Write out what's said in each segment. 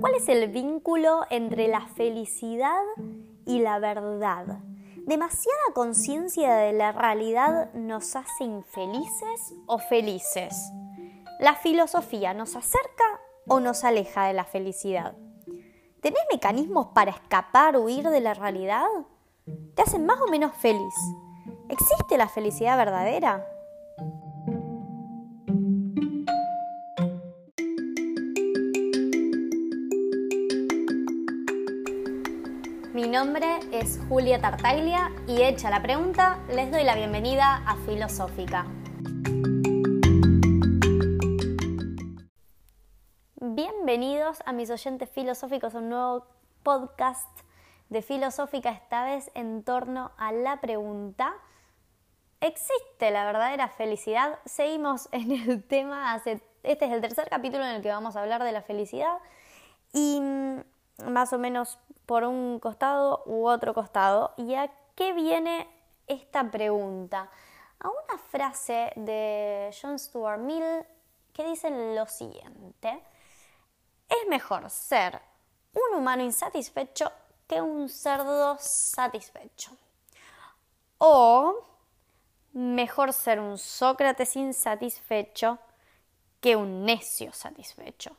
¿Cuál es el vínculo entre la felicidad y la verdad? ¿Demasiada conciencia de la realidad nos hace infelices o felices? ¿La filosofía nos acerca o nos aleja de la felicidad? ¿Tenés mecanismos para escapar, huir de la realidad? ¿Te hacen más o menos feliz? ¿Existe la felicidad verdadera? Nombre es Julia Tartaglia y hecha la pregunta, les doy la bienvenida a Filosófica. Bienvenidos a mis oyentes filosóficos a un nuevo podcast de Filosófica, esta vez en torno a la pregunta, ¿existe la verdadera felicidad? Seguimos en el tema, este es el tercer capítulo en el que vamos a hablar de la felicidad y mm, más o menos por un costado u otro costado. ¿Y a qué viene esta pregunta? A una frase de John Stuart Mill que dice lo siguiente. Es mejor ser un humano insatisfecho que un cerdo satisfecho. O mejor ser un Sócrates insatisfecho que un necio satisfecho.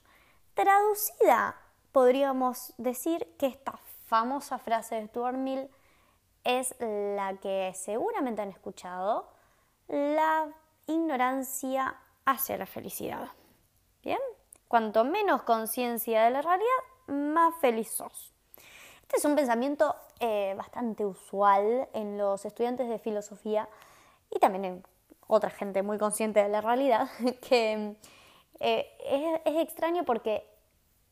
Traducida podríamos decir que esta famosa frase de Stuart Mill es la que seguramente han escuchado, la ignorancia hacia la felicidad. ¿Bien? Cuanto menos conciencia de la realidad, más feliz sos. Este es un pensamiento eh, bastante usual en los estudiantes de filosofía y también en otra gente muy consciente de la realidad, que eh, es extraño porque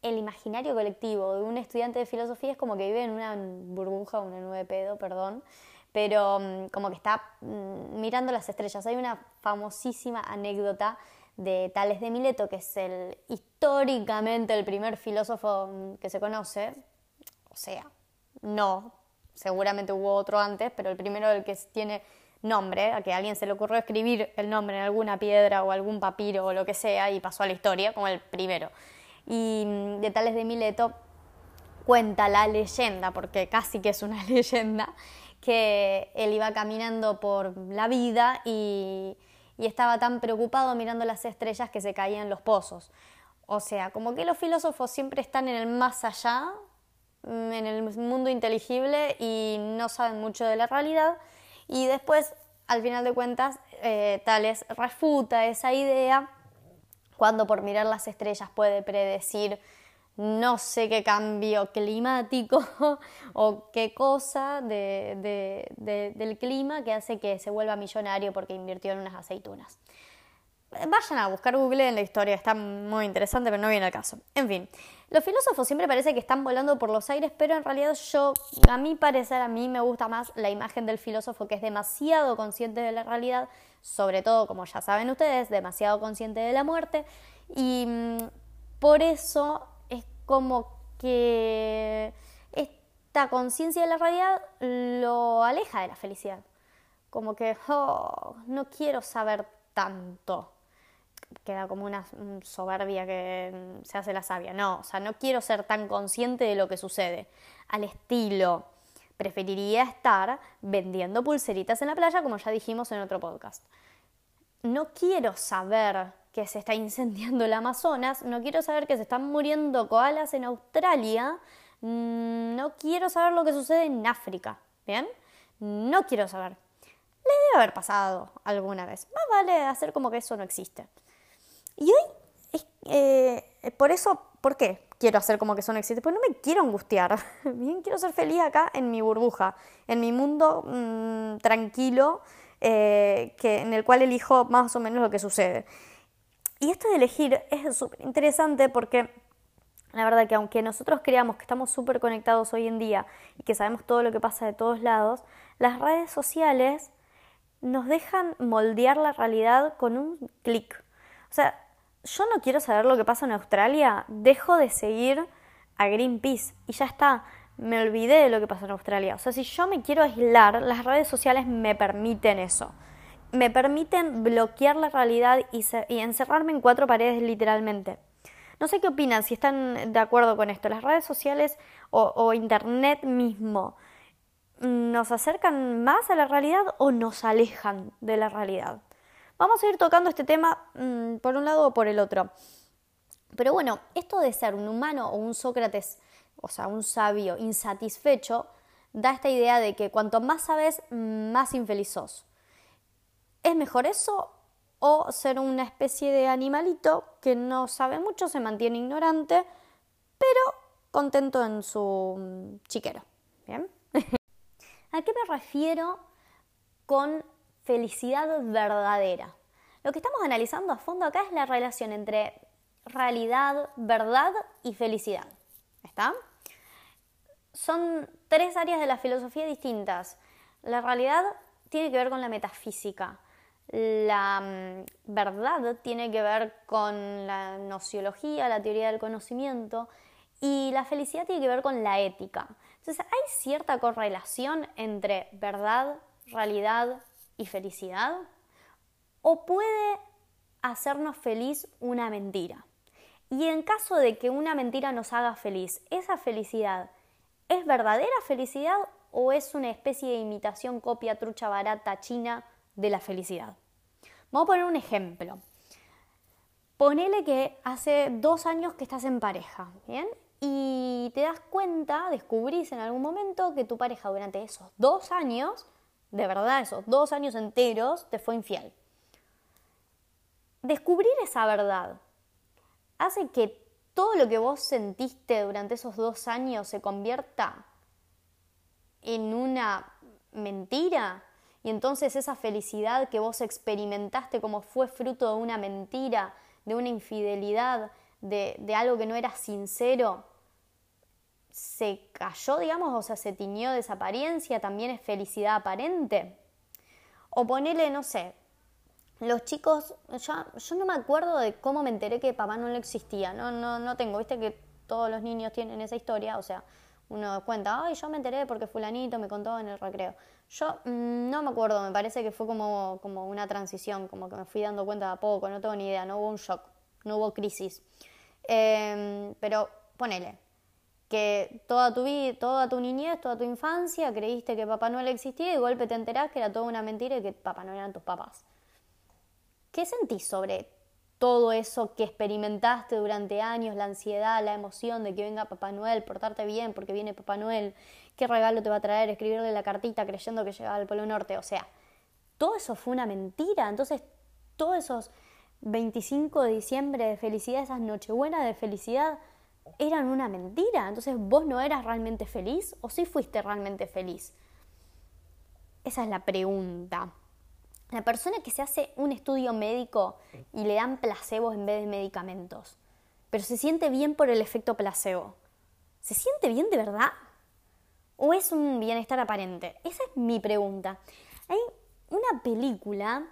el imaginario colectivo de un estudiante de filosofía es como que vive en una burbuja, una nube pedo, perdón, pero mm, como que está mm, mirando las estrellas. Hay una famosísima anécdota de Tales de Mileto, que es el históricamente el primer filósofo mm, que se conoce, o sea, no, seguramente hubo otro antes, pero el primero del que tiene nombre, a que a alguien se le ocurrió escribir el nombre en alguna piedra o algún papiro o lo que sea y pasó a la historia como el primero y mm, de Tales de Mileto cuenta la leyenda, porque casi que es una leyenda, que él iba caminando por la vida y, estaba tan preocupado mirando las estrellas que se caían los pozos. O sea, como que los filósofos siempre están en el más allá, mm, en el mundo inteligible y no saben mucho de la realidad. Y después, al final de cuentas, eh, Tales refuta esa idea cuando por mirar las estrellas puede predecir no sé qué cambio climático o qué cosa del clima que hace que se vuelva millonario porque invirtió en unas aceitunas. Vayan a buscar Google en la historia, está muy interesante, pero no viene al caso. En fin, los filósofos siempre parece que están volando por los aires, pero en realidad yo, a mi parecer, a mí me gusta más la imagen del filósofo que es demasiado consciente de la realidad, sobre todo, como ya saben ustedes, demasiado consciente de la muerte, y mm, por eso es como que esta conciencia de la realidad lo aleja de la felicidad. Como que, oh, no quiero saber tanto queda como una soberbia que mm, se hace la sabia. No, o sea, no quiero ser tan consciente de lo que sucede. Al estilo, preferiría estar vendiendo pulseritas en la playa, como ya dijimos en otro podcast. No quiero saber que se está incendiando el Amazonas, no quiero saber que se están muriendo koalas en Australia, mm, no quiero saber lo que sucede en África, ¿bien? No quiero saber. Le debe haber pasado alguna vez. Más vale hacer como que eso no existe. Y hoy, eh, por eso, ¿por qué quiero hacer como que eso no existe? Pues no me quiero angustiar, bien, quiero ser feliz acá en mi burbuja, en mi mundo mm, tranquilo, eh, que, en el cual elijo más o menos lo que sucede. Y esto de elegir es súper interesante porque la verdad que aunque nosotros creamos que estamos súper conectados hoy en día y que sabemos todo lo que pasa de todos lados, las redes sociales nos dejan moldear la realidad con un clic. O sea, yo no quiero saber lo que pasa en Australia, dejo de seguir a Greenpeace y ya está, me olvidé de lo que pasa en Australia. O sea, si yo me quiero aislar, las redes sociales me permiten eso. Me permiten bloquear la realidad y, y encerrarme en cuatro paredes literalmente. No sé qué opinan, si están de acuerdo con esto. Las redes sociales o, Internet mismo nos acercan más a la realidad o nos alejan de la realidad. Vamos a ir tocando este tema mm, por un lado o por el otro. Pero bueno, esto de ser un humano o un Sócrates, o sea, un sabio insatisfecho, da esta idea de que cuanto más sabes, más infeliz sos. ¿Es mejor eso o ser una especie de animalito que no sabe mucho, se mantiene ignorante, pero contento en su mm, chiquero? ¿Bien? ¿A qué me refiero con felicidad verdadera? Lo que estamos analizando a fondo acá es la relación entre realidad, verdad y felicidad. ¿Está? Son tres áreas de la filosofía distintas. La realidad tiene que ver con la metafísica. La mm, verdad tiene que ver con la nociología, la teoría del conocimiento, y la felicidad tiene que ver con la ética. Entonces, ¿hay cierta correlación entre verdad, realidad y felicidad? ¿O puede hacernos feliz una mentira? Y en caso de que una mentira nos haga feliz, ¿esa felicidad es verdadera felicidad o es una especie de imitación, copia, trucha barata, china de la felicidad? Vamos a poner un ejemplo. Ponele que hace dos años que estás en pareja, ¿bien? Y te das cuenta, descubrís en algún momento que tu pareja durante esos dos años, de verdad esos dos años enteros, te fue infiel. Descubrir esa verdad hace que todo lo que vos sentiste durante esos dos años se convierta en una mentira y entonces esa felicidad que vos experimentaste como fue fruto de una mentira, de una infidelidad, de, de algo que no era sincero, se cayó, digamos, o sea, se tiñó de esa apariencia, también es felicidad aparente. O ponele, no sé, los chicos, yo, yo no me acuerdo de cómo me enteré que papá no existía, no, no, no tengo, viste que todos los niños tienen esa historia, o sea, uno cuenta, ay, yo me enteré porque fulanito me contó en el recreo. Yo mm, no me acuerdo, me parece que fue como, como una transición, como que me fui dando cuenta de a poco, no tengo ni idea, no hubo un shock, no hubo crisis. Em, pero ponele, que toda tu vida, toda tu niñez, toda tu infancia creíste que Papá Noel existía y de golpe te enterás que era toda una mentira y que Papá no eran tus papás. ¿Qué sentís sobre todo eso que experimentaste durante años, la ansiedad, la emoción de que venga Papá Noel, portarte bien porque viene Papá Noel, qué regalo te va a traer, escribirle la cartita creyendo que llegaba al Polo Norte? O sea, todo eso fue una mentira. Entonces, todos esos 25 de diciembre de felicidad, esas nochebuenas de felicidad, eran una mentira. Entonces, ¿vos no eras realmente feliz o sí fuiste realmente feliz? Esa es la pregunta. La persona que se hace un estudio médico y le dan placebos en vez de medicamentos, pero se siente bien por el efecto placebo, ¿se siente bien de verdad? ¿O es un bienestar aparente? Esa es mi pregunta. Hay una película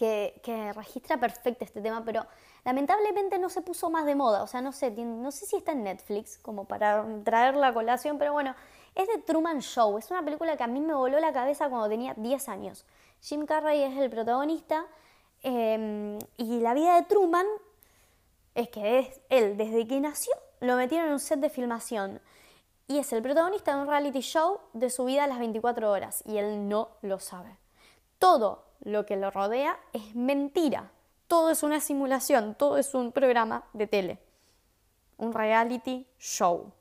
que, registra perfecto este tema, pero lamentablemente no se puso más de moda. O sea, no sé, no sé si está en Netflix como para traerla a colación, pero bueno, es de Truman Show. Es una película que a mí me voló la cabeza cuando tenía 10 años. Jim Carrey es el protagonista em, y la vida de Truman es que es él, desde que nació, lo metieron en un set de filmación y es el protagonista de un reality show de su vida a las 24 horas y él no lo sabe. Todo lo que lo rodea es mentira, todo es una simulación, todo es un programa de tele, un reality show.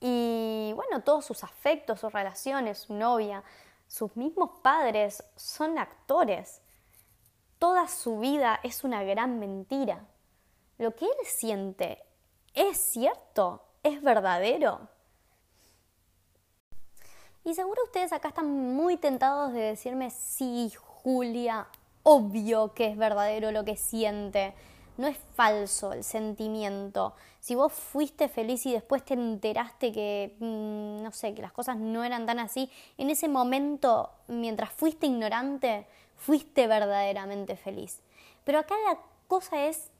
Y bueno, todos sus afectos, sus relaciones, su novia, sus mismos padres son actores. Toda su vida es una gran mentira. Lo que él siente es cierto, es verdadero. Y seguro ustedes acá están muy tentados de decirme, sí, Julia, obvio que es verdadero lo que siente. No es falso el sentimiento. Si vos fuiste feliz y después te enteraste que, mm, no sé, que las cosas no eran tan así, en ese momento, mientras fuiste ignorante, fuiste verdaderamente feliz. Pero acá la cosa es,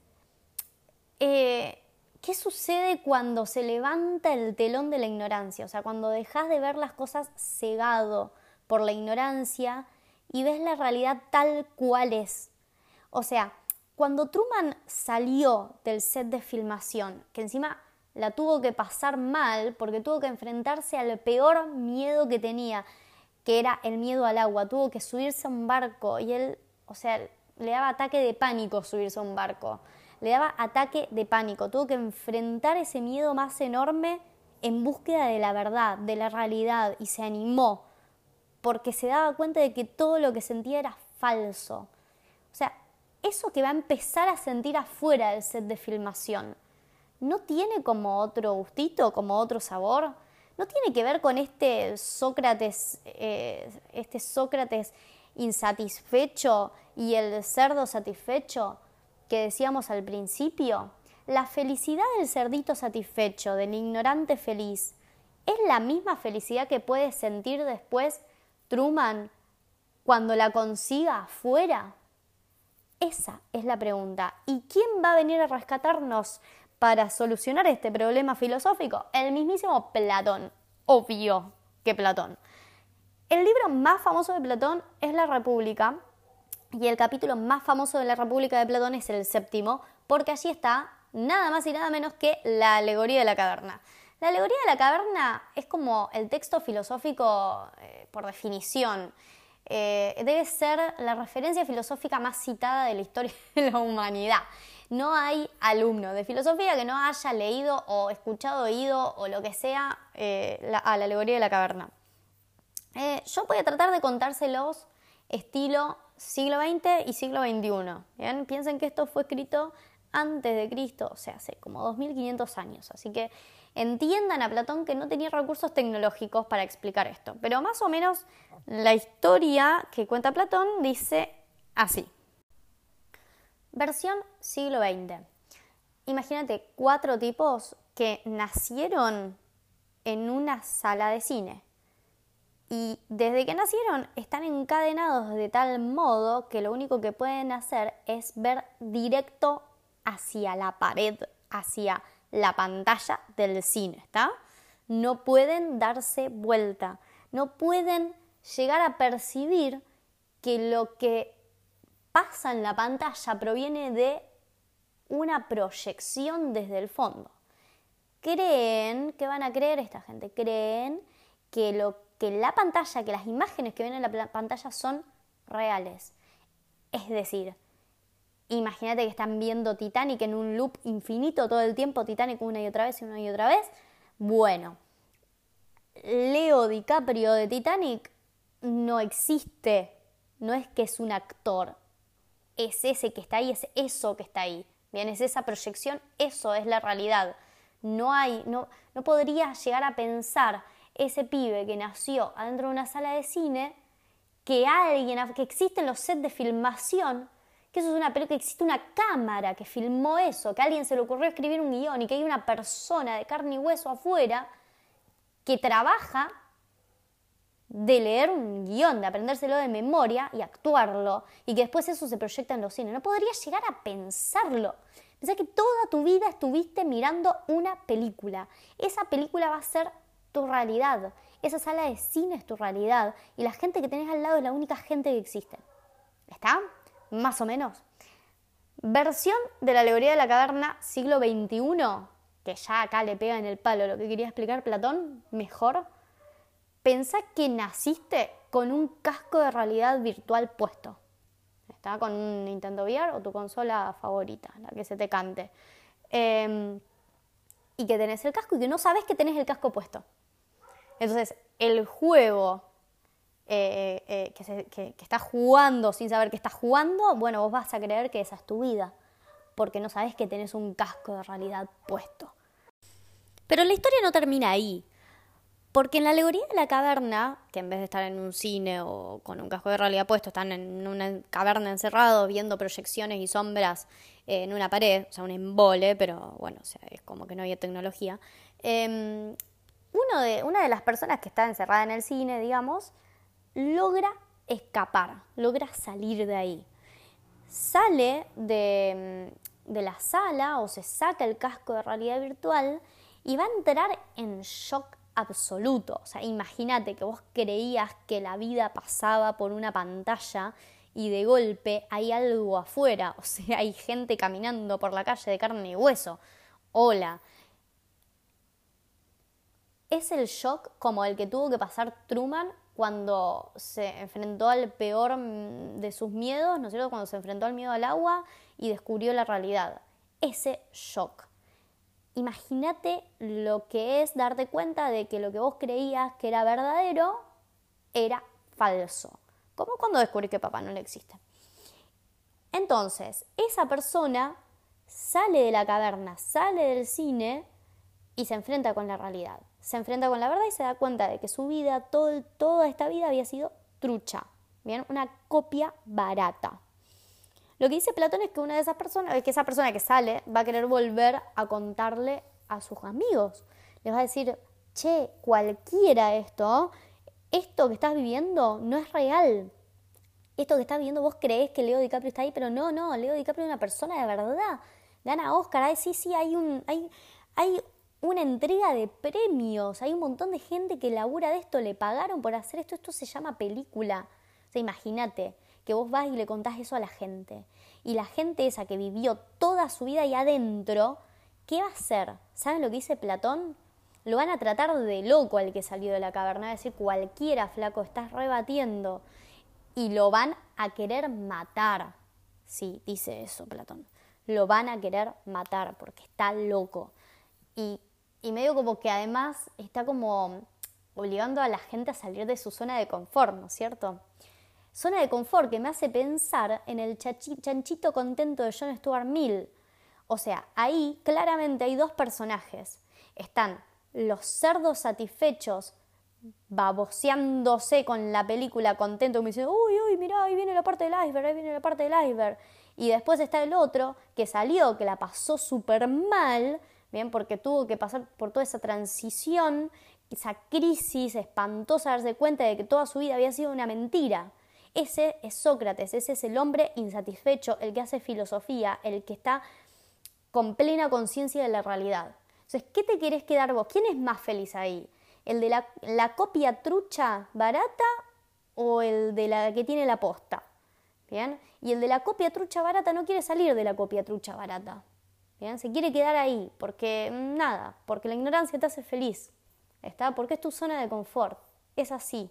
eh, ¿qué sucede cuando se levanta el telón de la ignorancia? O sea, cuando dejas de ver las cosas cegado por la ignorancia y ves la realidad tal cual es. O sea, Cuando Truman salió del set de filmación, que encima la tuvo que pasar mal porque tuvo que enfrentarse al peor miedo que tenía, que era el miedo al agua, tuvo que subirse a un barco y él, o sea, le daba ataque de pánico subirse a un barco, le daba ataque de pánico, tuvo que enfrentar ese miedo más enorme en búsqueda de la verdad, de la realidad, y se animó, porque se daba cuenta de que todo lo que sentía era falso. O sea, eso que va a empezar a sentir afuera del set de filmación, ¿no tiene como otro gustito, como otro sabor? ¿No tiene que ver con este Sócrates, eh, este Sócrates insatisfecho y el cerdo satisfecho que decíamos al principio? La felicidad del cerdito satisfecho, del ignorante feliz, ¿es la misma felicidad que puede sentir después Truman cuando la consiga afuera? Esa es la pregunta. ¿Y quién va a venir a rescatarnos para solucionar este problema filosófico? El mismísimo Platón. Obvio que Platón. El libro más famoso de Platón es La República y el capítulo más famoso de La República de Platón es el séptimo porque allí está nada más y nada menos que la alegoría de la caverna. La alegoría de la caverna es como el texto filosófico eh, por definición. Eh, debe ser la referencia filosófica más citada de la historia de la humanidad. No hay alumno de filosofía que no haya leído o escuchado, oído o lo que sea eh, a la alegoría de la caverna. Yo voy a tratar de contárselos estilo siglo XX y siglo XXI. Piensen que esto fue escrito antes de Cristo, o sea, hace como 2500 años. Así que entiendan a Platón que no tenía recursos tecnológicos para explicar esto. Pero más o menos la historia que cuenta Platón dice así. Versión siglo XX. Imagínate cuatro tipos que nacieron en una sala de cine. Y desde que nacieron están encadenados de tal modo que lo único que pueden hacer es ver directo hacia la pared, hacia la pantalla del cine, ¿está? No pueden darse vuelta, no pueden llegar a percibir que lo que pasa en la pantalla proviene de una proyección desde el fondo. Creen, ¿qué van a creer esta gente? Creen que, lo, que la pantalla, que las imágenes que ven en la pantalla son reales. Es decir, Imagínate que están viendo Titanic en un loop infinito todo el tiempo, Titanic una y otra vez y una y otra vez. Bueno, Leo DiCaprio de Titanic no existe, no es que es un actor, es ese que está ahí, es eso que está ahí. Bien, es esa proyección, eso es la realidad. No hay, no, no podría llegar a pensar ese pibe que nació adentro de una sala de cine que alguien, que existen los sets de filmación que eso es una película, que existe una cámara que filmó eso, que a alguien se le ocurrió escribir un guion y que hay una persona de carne y hueso afuera que trabaja de leer un guion, de aprendérselo de memoria y actuarlo, y que después eso se proyecta en los cines. No podrías llegar a pensarlo. Pensá que toda tu vida estuviste mirando una película. Esa película va a ser tu realidad. Esa sala de cine es tu realidad. Y la gente que tenés al lado es la única gente que existe. ¿Está? más o menos. Versión de la alegoría de la caverna siglo XXI, que ya acá le pega en el palo lo que quería explicar Platón, mejor. Pensá que naciste con un casco de realidad virtual puesto. Está con un Nintendo VR o tu consola favorita, la que se te cante. Em, y que tenés el casco y que no sabes que tenés el casco puesto. Entonces, el juego eh, eh, que, estás jugando sin saber que estás jugando, bueno, vos vas a creer que esa es tu vida, porque no sabes que tenés un casco de realidad puesto. Pero la historia no termina ahí, porque en la alegoría de la caverna, que en vez de estar en un cine o con un casco de realidad puesto, están en una caverna encerrados viendo proyecciones y sombras en una pared, o sea, un embole, pero bueno, o sea, es como que no había tecnología. Em, uno de, una de las personas que está encerrada en el cine, digamos, logra escapar, logra salir de ahí. Sale de, la sala o se saca el casco de realidad virtual y va a entrar en shock absoluto. O sea, imagínate que vos creías que la vida pasaba por una pantalla y de golpe hay algo afuera, o sea, hay gente caminando por la calle de carne y hueso. Hola. Es el shock como el que tuvo que pasar Truman cuando se enfrentó al peor mm, de sus miedos, ¿no es cierto? Cuando se enfrentó al miedo al agua y descubrió la realidad. Ese shock. Imagínate lo que es darte cuenta de que lo que vos creías que era verdadero era falso. Como cuando descubrí que papá no le existe. Entonces, esa persona sale de la caverna, sale del cine y se enfrenta con la realidad. Se enfrenta con la verdad y se da cuenta de que su vida, todo, toda esta vida había sido trucha. Bien, una copia barata. Lo que dice Platón es que una de esas personas, es que esa persona que sale va a querer volver a contarle a sus amigos. Les va a decir, che, cualquiera esto, esto que estás viviendo no es real. Esto que estás viviendo vos creés que Leo DiCaprio está ahí, pero no, no, Leo DiCaprio es una persona de verdad. Gana Oscar, ay, sí, sí, hay un, hay, hay una entrega de premios, hay un montón de gente que labura de esto, le pagaron por hacer esto, esto se llama película. O sea, imagínate que vos vas y le contás eso a la gente. Y la gente esa que vivió toda su vida ahí adentro, ¿qué va a hacer? ¿Saben lo que dice Platón? Lo van a tratar de loco al que salió de la caverna, a decir cualquiera flaco, estás rebatiendo. Y lo van a querer matar. Sí, dice eso Platón. Lo van a querer matar porque está loco. Y, y medio como que además está como obligando a la gente a salir de su zona de confort, ¿no es cierto? Zona de confort que me hace pensar en el chanchito contento de John Stuart Mill. O sea, ahí claramente hay dos personajes. Están los cerdos satisfechos baboseándose con la película contento, me dicen, uy, uy, mirá, ahí viene la parte del iceberg, ahí viene la parte del iceberg. Y después está el otro que salió, que la pasó súper mal, bien, porque tuvo que pasar por toda esa transición, esa crisis espantosa, darse cuenta de que toda su vida había sido una mentira. Ese es Sócrates, ese es el hombre insatisfecho, el que hace filosofía, el que está con plena conciencia de la realidad. Entonces, ¿qué te querés quedar vos? ¿Quién es más feliz ahí? ¿El de la, copia trucha barata o el de la que tiene la posta? ¿Bien? Y el de la copia trucha barata no quiere salir de la copia trucha barata. ¿Bien? Se quiere quedar ahí, porque mm, nada, porque la ignorancia te hace feliz. ¿Está? Porque es tu zona de confort. Es así.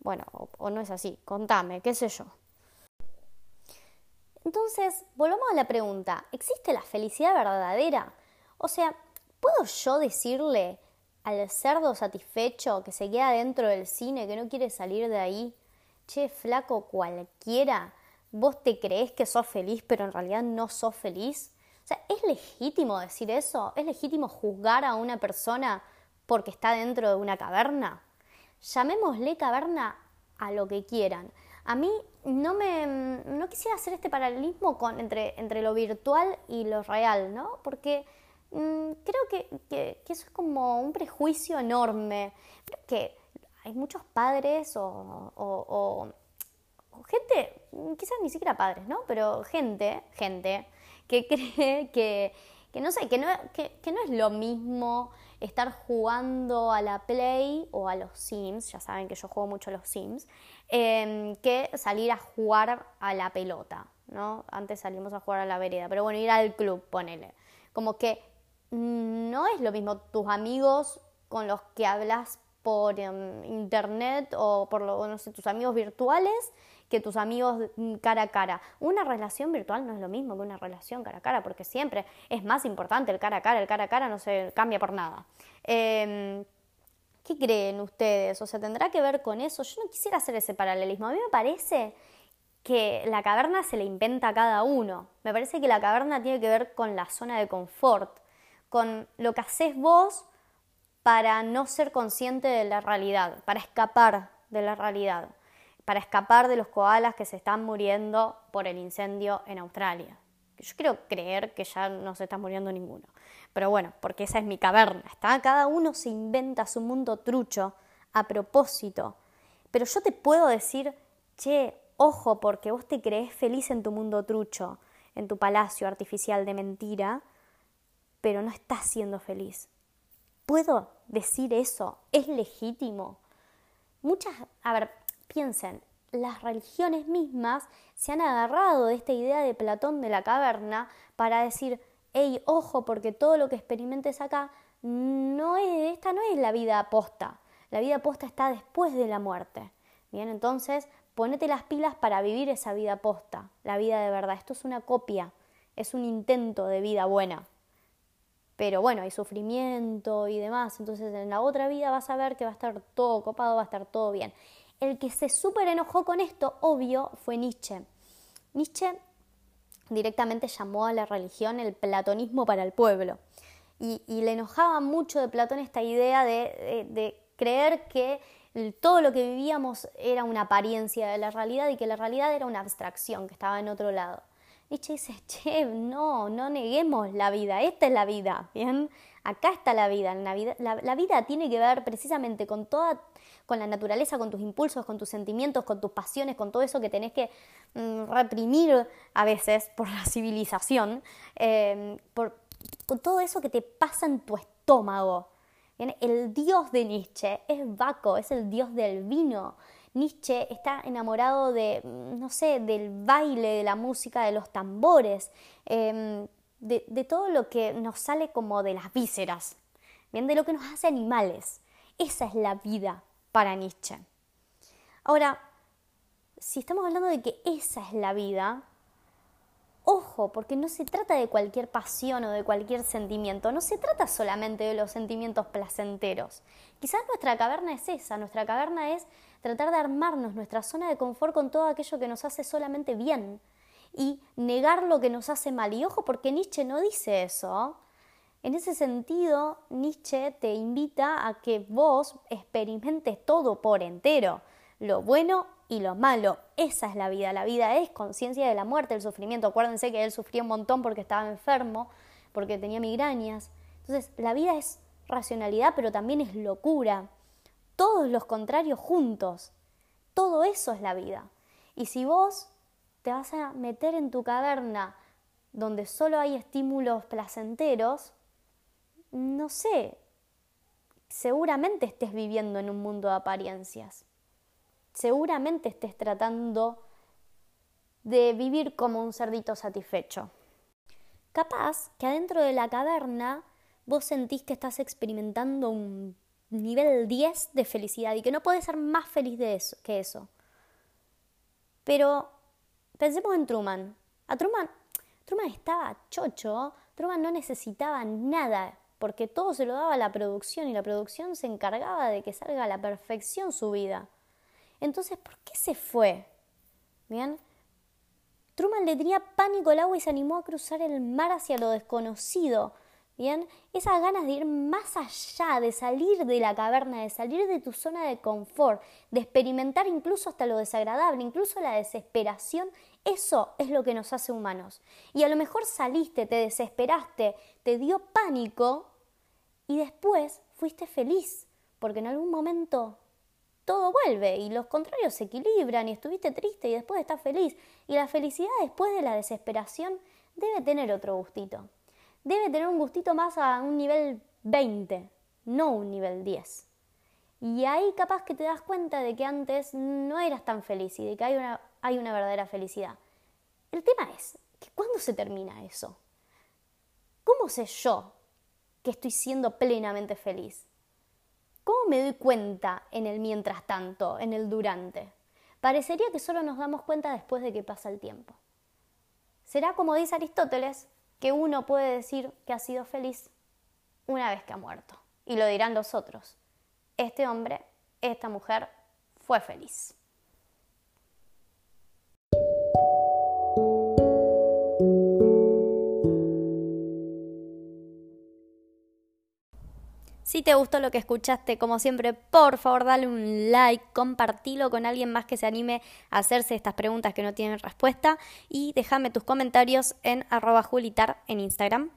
Bueno, o no es así. Contame, qué sé yo. Entonces, volvamos a la pregunta, ¿existe la felicidad verdadera? O sea, ¿Puedo yo decirle al cerdo satisfecho que se queda dentro del cine, que no quiere salir de ahí, che, flaco cualquiera, vos te crees que sos feliz, pero en realidad no sos feliz? ¿Es legítimo decir eso? ¿Es legítimo juzgar a una persona porque está dentro de una caverna? Llamémosle caverna a lo que quieran. A mí no me no quisiera hacer este paralelismo con, entre, entre lo virtual y lo real, ¿no? Porque Mm, creo que, eso es como un prejuicio enorme. Creo que hay muchos padres o, gente, quizás ni siquiera padres, ¿no? Pero gente, gente que cree que, no sé, que no, que, no es lo mismo estar jugando a la Play o a los Sims, ya saben que yo juego mucho a los Sims, em, que salir a jugar a la pelota, ¿no? Antes salimos a jugar a la vereda, pero bueno, ir al club, ponele. Como que no es lo mismo tus amigos con los que hablas por em, internet o por sé, tus amigos virtuales que tus amigos cara a cara. Una relación virtual no es lo mismo que una relación cara a cara, porque siempre es más importante el cara a cara, el cara a cara no se cambia por nada. Em, ¿Qué creen ustedes? O sea, ¿tendrá que ver con eso? Yo no quisiera hacer ese paralelismo. A mí me parece que la caverna se le inventa a cada uno. Me parece que la caverna tiene que ver con la zona de confort con lo que haces vos para no ser consciente de la realidad, para escapar de la realidad, para escapar de los koalas que se están muriendo por el incendio en Australia. Yo quiero creer que ya no se está muriendo ninguno. Pero bueno, porque esa es mi caverna. ¿está? Cada uno se inventa su mundo trucho a propósito. Pero yo te puedo decir, che, ojo, porque vos te crees feliz en tu mundo trucho, en tu palacio artificial de mentira, pero no estás siendo feliz. ¿Puedo decir eso? ¿Es legítimo? Muchas, a ver, piensen, las religiones mismas se han agarrado de esta idea de Platón de la caverna para decir, hey, ojo, porque todo lo que experimentes acá no es, esta no es la vida aposta. La vida aposta está después de la muerte. Bien, entonces ponete las pilas para vivir esa vida aposta, la vida de verdad. Esto es una copia, es un intento de vida buena. Pero bueno, hay sufrimiento y demás. Entonces en la otra vida vas a ver que va a estar todo copado, va a estar todo bien. El que se súper enojó con esto, obvio, fue Nietzsche. Nietzsche directamente llamó a la religión el platonismo para el pueblo. Y, le enojaba mucho de Platón esta idea de, creer que todo lo que vivíamos era una apariencia de la realidad y que la realidad era una abstracción que estaba en otro lado. Nietzsche dice, che, no, no neguemos la vida, esta es la vida, ¿bien? Acá está la vida, la vida, tiene que ver precisamente con toda con la naturaleza, con tus impulsos, con tus sentimientos, con tus pasiones, con todo eso que tenés que mm, reprimir a veces por la civilización, eh, por, todo eso que te pasa en tu estómago. El dios de Nietzsche es Baco, es el dios del vino. Nietzsche está enamorado de, mm, no sé, del baile, de la música, de los tambores, em, de, de, todo lo que nos sale como de las vísceras, ¿bien? de lo que nos hace animales. Esa es la vida para Nietzsche. Ahora, si estamos hablando de que esa es la vida, ojo, porque no se trata de cualquier pasión o de cualquier sentimiento, no se trata solamente de los sentimientos placenteros. Quizás nuestra caverna es esa, nuestra caverna es tratar de armarnos nuestra zona de confort con todo aquello que nos hace solamente bien y negar lo que nos hace mal. Y ojo, porque Nietzsche no dice eso. En ese sentido, Nietzsche te invita a que vos experimentes todo por entero, lo bueno y lo malo. Esa es la vida. La vida es conciencia de la muerte, el sufrimiento. Acuérdense que él sufría un montón porque estaba enfermo, porque tenía migrañas. Entonces, la vida es racionalidad, pero también es locura. Todos los contrarios juntos. Todo eso es la vida. Y si vos te vas a meter en tu caverna donde solo hay estímulos placenteros, no sé, seguramente estés viviendo en un mundo de apariencias. Seguramente estés tratando de vivir como un cerdito satisfecho. Capaz que adentro de la caverna vos sentís que estás experimentando un nivel 10 de felicidad y que no podés ser más feliz de eso, que eso. Pero pensemos en Truman. A Truman, Truman estaba chocho, Truman no necesitaba nada porque todo se lo daba a la producción y la producción se encargaba de que salga a la perfección su vida. Entonces, ¿por qué se fue? Bien, Truman le tenía pánico al agua y se animó a cruzar el mar hacia lo desconocido. Bien, esas ganas de ir más allá, de salir de la caverna, de salir de tu zona de confort, de experimentar incluso hasta lo desagradable, incluso la desesperación, eso es lo que nos hace humanos. Y a lo mejor saliste, te desesperaste, te dio pánico y después fuiste feliz, porque en algún momento todo vuelve y los contrarios se equilibran y estuviste triste y después estás feliz. Y la felicidad después de la desesperación debe tener otro gustito. Debe tener un gustito más a un nivel 20, no un nivel 10. Y ahí capaz que te das cuenta de que antes no eras tan feliz y de que hay una, hay una verdadera felicidad. El tema es que ¿cuándo se termina eso? ¿Cómo sé yo que estoy siendo plenamente feliz? ¿Cómo me doy cuenta en el mientras tanto, en el durante? Parecería que solo nos damos cuenta después de que pasa el tiempo. Será como dice Aristóteles, que uno puede decir que ha sido feliz una vez que ha muerto. Y lo dirán los otros. Este hombre, esta mujer, fue feliz. Si te gustó lo que escuchaste, como siempre, por favor dale un like, compartilo con alguien más que se anime a hacerse estas preguntas que no tienen respuesta y déjame tus comentarios en arroba julitar en Instagram.